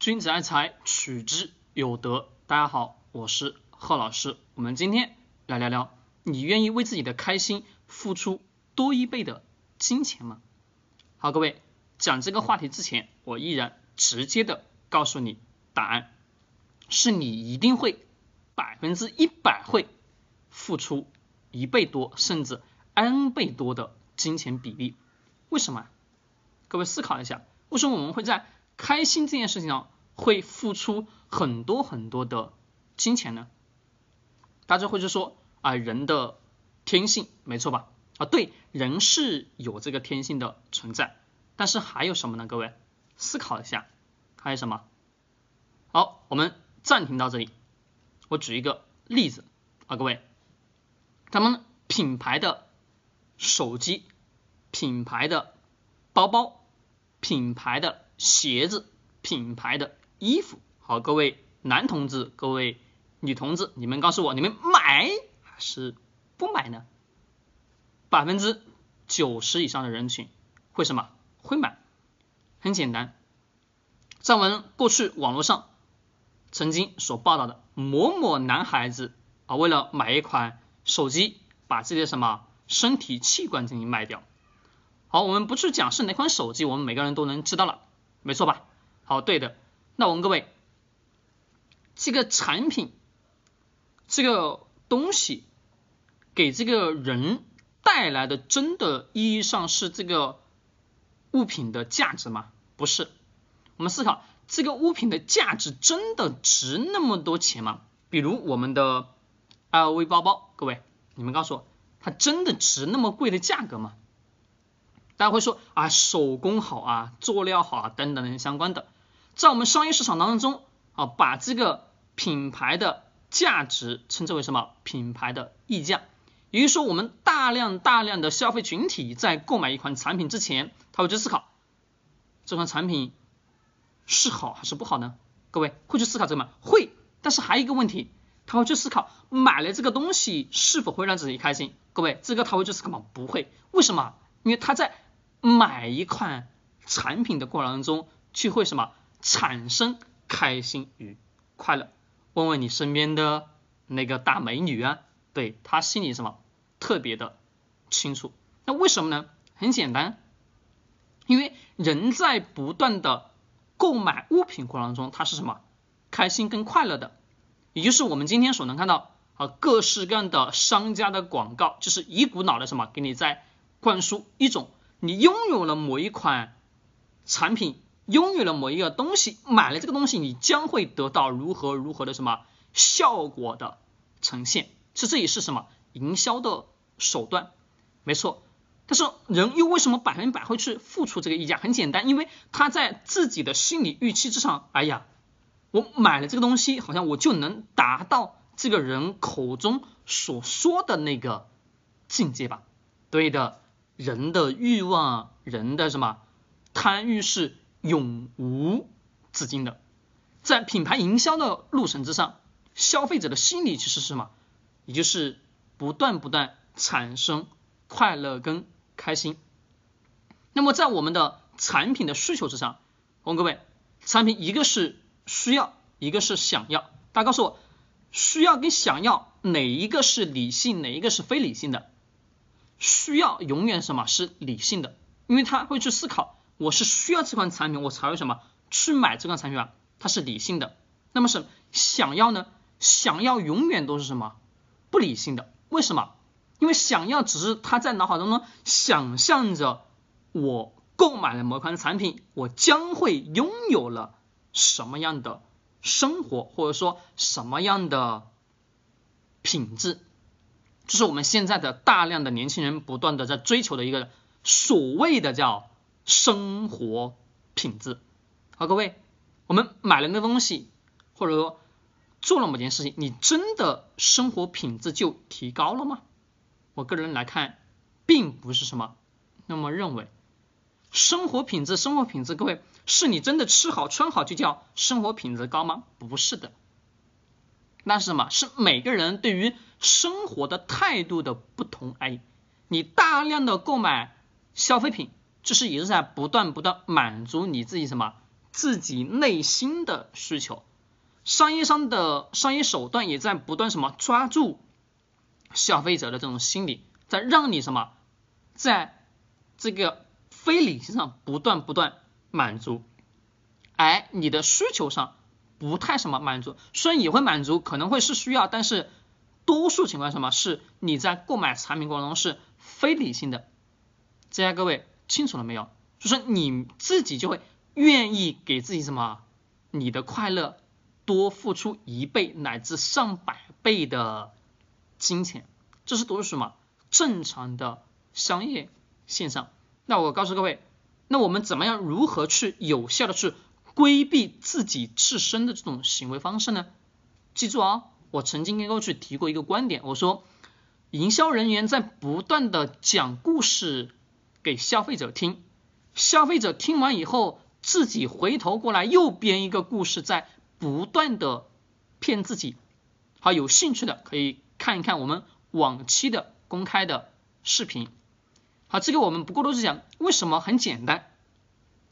君子爱财，取之有德。大家好，我是贺老师。我们今天来聊聊，你愿意为自己的开心付出多一倍的金钱吗？好，各位，讲这个话题之前，我依然直接的告诉你答案，是你一定会百分之一百会付出一倍多，甚至 n 倍多的金钱比例。为什么？各位思考一下，为什么我们会在开心这件事情上会付出很多很多的金钱呢？大家会就说啊，人的天性没错吧？啊，对，人是有这个天性的存在，但是还有什么呢？各位思考一下，还有什么？好，我们暂停到这里。我举一个例子啊，各位，咱们品牌的手机，品牌的包包。品牌的鞋子，品牌的衣服，好，各位男同志，各位女同志，你们告诉我，你们买还是不买呢？百分之九十以上的人群会什么？会买。很简单，在我们过去网络上曾经所报道的某某男孩子啊，为了买一款手机，把自己的什么身体器官进行卖掉。好，我们不去讲是哪款手机，我们每个人都能知道了，没错吧？好，对的。那我问各位，这个产品，这个东西给这个人带来的，真的意义上是这个物品的价值吗？不是。我们思考，这个物品的价值真的值那么多钱吗？比如我们的 LV 包包，各位，你们告诉我，它真的值那么贵的价格吗？大家会说啊，手工好啊，做料好啊，等等等相关的，在我们商业市场当中啊，把这个品牌的价值称之为什么？品牌的溢价。也就是说，我们大量大量的消费群体在购买一款产品之前，他会去思考这款产品是好还是不好呢？各位会去思考这个吗？会。但是还有一个问题，他会去思考买了这个东西是否会让自己开心？各位，这个他会去思考吗？不会。为什么？因为他在买一款产品的过程中，去会什么产生开心与快乐？问问你身边的那个大美女啊，对她心里什么特别的清楚？那为什么呢？很简单，因为人在不断的购买物品过程中，他是什么开心跟快乐的？也就是我们今天所能看到啊各式各样的商家的广告，就是一股脑的什么给你在灌输一种。你拥有了某一款产品，拥有了某一个东西，买了这个东西，你将会得到如何如何的什么效果的呈现？是这也是什么营销的手段？没错。但是人又为什么百分百会去付出这个溢价？很简单，因为他在自己的心理预期之上，哎呀，我买了这个东西，好像我就能达到这个人口中所说的那个境界吧？对的。人的欲望，人的什么贪欲是永无止境的。在品牌营销的路程之上，消费者的心理其实是什么？也就是不断不断产生快乐跟开心。那么在我们的产品的需求之上，我问各位，产品一个是需要，一个是想要。大家告诉我，需要跟想要哪一个是理性，哪一个是非理性的？需要永远什么是理性的，因为他会去思考，我是需要这款产品，我才会什么去买这款产品啊，它是理性的。那么是想要呢？想要永远都是什么不理性的？为什么？因为想要只是他在脑海当中想象着我购买了某款产品，我将会拥有了什么样的生活，或者说什么样的品质。这是我们现在的大量的年轻人不断的在追求的一个所谓的叫生活品质。好，各位，我们买了那东西，或者说做了某件事情，你真的生活品质就提高了吗？我个人来看，并不是什么那么认为。生活品质，生活品质，各位，是你真的吃好穿好就叫生活品质高吗？不是的。那是什么？是每个人对于生活的态度的不同而已。你大量的购买消费品，就是也是在不断不断满足你自己什么？自己内心的需求，商业上的商业手段也在不断什么？抓住消费者的这种心理，在让你什么，在这个非理性上不断不断满足，而你的需求上不太什么满足，虽然也会满足，可能会是需要，但是多数情况什么是你在购买产品过程中是非理性的，这下各位清楚了没有？就是你自己就会。愿意给自己什么？你的快乐多付出一倍乃至上百倍的金钱，这是都是什么正常的商业现象？那我告诉各位，那我们怎么样如何去有效的去规避自己自身的这种行为方式呢？记住啊，我曾经跟各位去提过一个观点，我说营销人员在不断的讲故事给消费者听，消费者听完以后。自己回头过来又编一个故事，在不断的骗自己。好，有兴趣的可以看一看我们往期的公开的视频。好，这个我们不过多去讲为什么很简单。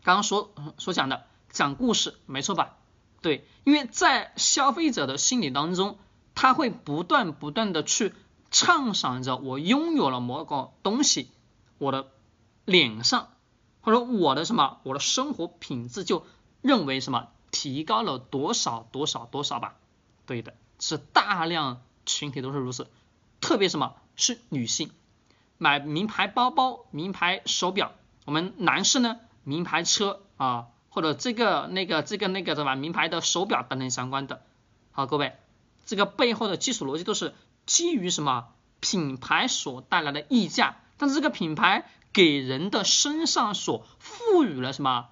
刚刚所所讲的讲故事，没错吧？对，因为在消费者的心理当中，他会不断不断的去畅想着我拥有了某个东西，我的脸上。或者我的什么，我的生活品质就认为什么提高了多少多少多少吧？对的，是大量群体都是如此，特别什么是女性买名牌包包、名牌手表，我们男士呢名牌车啊，或者这个那个这个那个什么名牌的手表等等相关的。好，各位，这个背后的基础逻辑都是基于什么品牌所带来的溢价，但是这个品牌。给人的身上所赋予了什么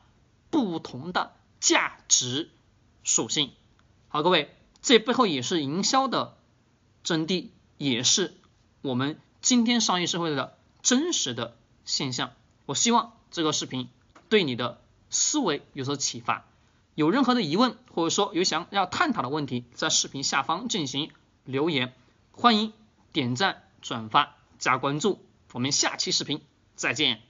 不同的价值属性？好，各位，这背后也是营销的真谛，也是我们今天商业社会的真实的现象。我希望这个视频对你的思维有所启发。有任何的疑问，或者说有想要探讨的问题，在视频下方进行留言。欢迎点赞、转发、加关注。我们下期视频。再见。